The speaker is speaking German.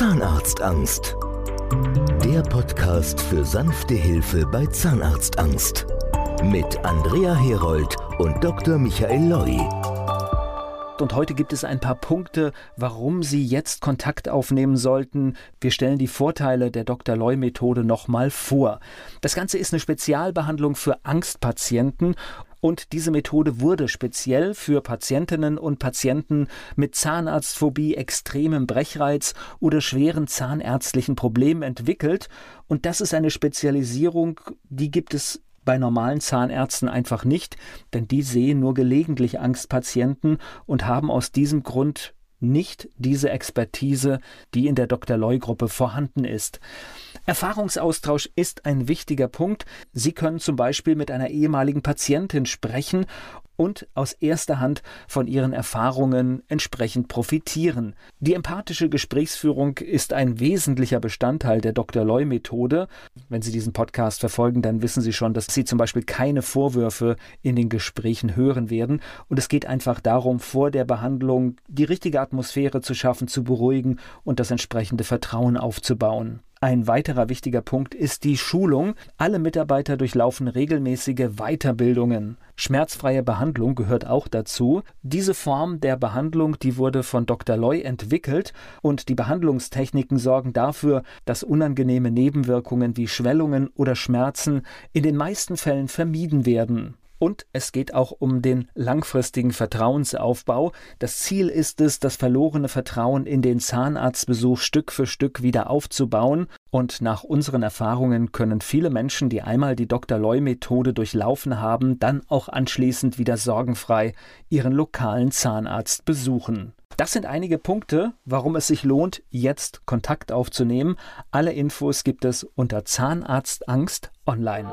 Zahnarztangst. Der Podcast für sanfte Hilfe bei Zahnarztangst. Mit Andrea Herold und Dr. Michael Loi. Und heute gibt es ein paar Punkte, warum Sie jetzt Kontakt aufnehmen sollten. Wir stellen die Vorteile der Dr. Loy-Methode nochmal vor. Das Ganze ist eine Spezialbehandlung für Angstpatienten und diese Methode wurde speziell für Patientinnen und Patienten mit Zahnarztphobie, extremem Brechreiz oder schweren zahnärztlichen Problemen entwickelt. Und das ist eine Spezialisierung, die gibt es bei normalen Zahnärzten einfach nicht, denn die sehen nur gelegentlich Angstpatienten und haben aus diesem Grund nicht diese Expertise, die in der Dr. Loy-Gruppe vorhanden ist. Erfahrungsaustausch ist ein wichtiger Punkt. Sie können zum Beispiel mit einer ehemaligen Patientin sprechen und aus erster Hand von ihren Erfahrungen entsprechend profitieren. Die empathische Gesprächsführung ist ein wesentlicher Bestandteil der Dr. Loy Methode. Wenn Sie diesen Podcast verfolgen, dann wissen Sie schon, dass Sie zum Beispiel keine Vorwürfe in den Gesprächen hören werden. Und es geht einfach darum, vor der Behandlung die richtige Atmosphäre zu schaffen, zu beruhigen und das entsprechende Vertrauen aufzubauen. Ein weiterer wichtiger Punkt ist die Schulung. Alle Mitarbeiter durchlaufen regelmäßige Weiterbildungen. Schmerzfreie Behandlung gehört auch dazu. Diese Form der Behandlung, die wurde von Dr. Loy entwickelt und die Behandlungstechniken sorgen dafür, dass unangenehme Nebenwirkungen wie Schwellungen oder Schmerzen in den meisten Fällen vermieden werden. Und es geht auch um den langfristigen Vertrauensaufbau. Das Ziel ist es, das verlorene Vertrauen in den Zahnarztbesuch Stück für Stück wieder aufzubauen. Und nach unseren Erfahrungen können viele Menschen, die einmal die Dr. Loy-Methode durchlaufen haben, dann auch anschließend wieder sorgenfrei ihren lokalen Zahnarzt besuchen. Das sind einige Punkte, warum es sich lohnt, jetzt Kontakt aufzunehmen. Alle Infos gibt es unter Zahnarztangst online.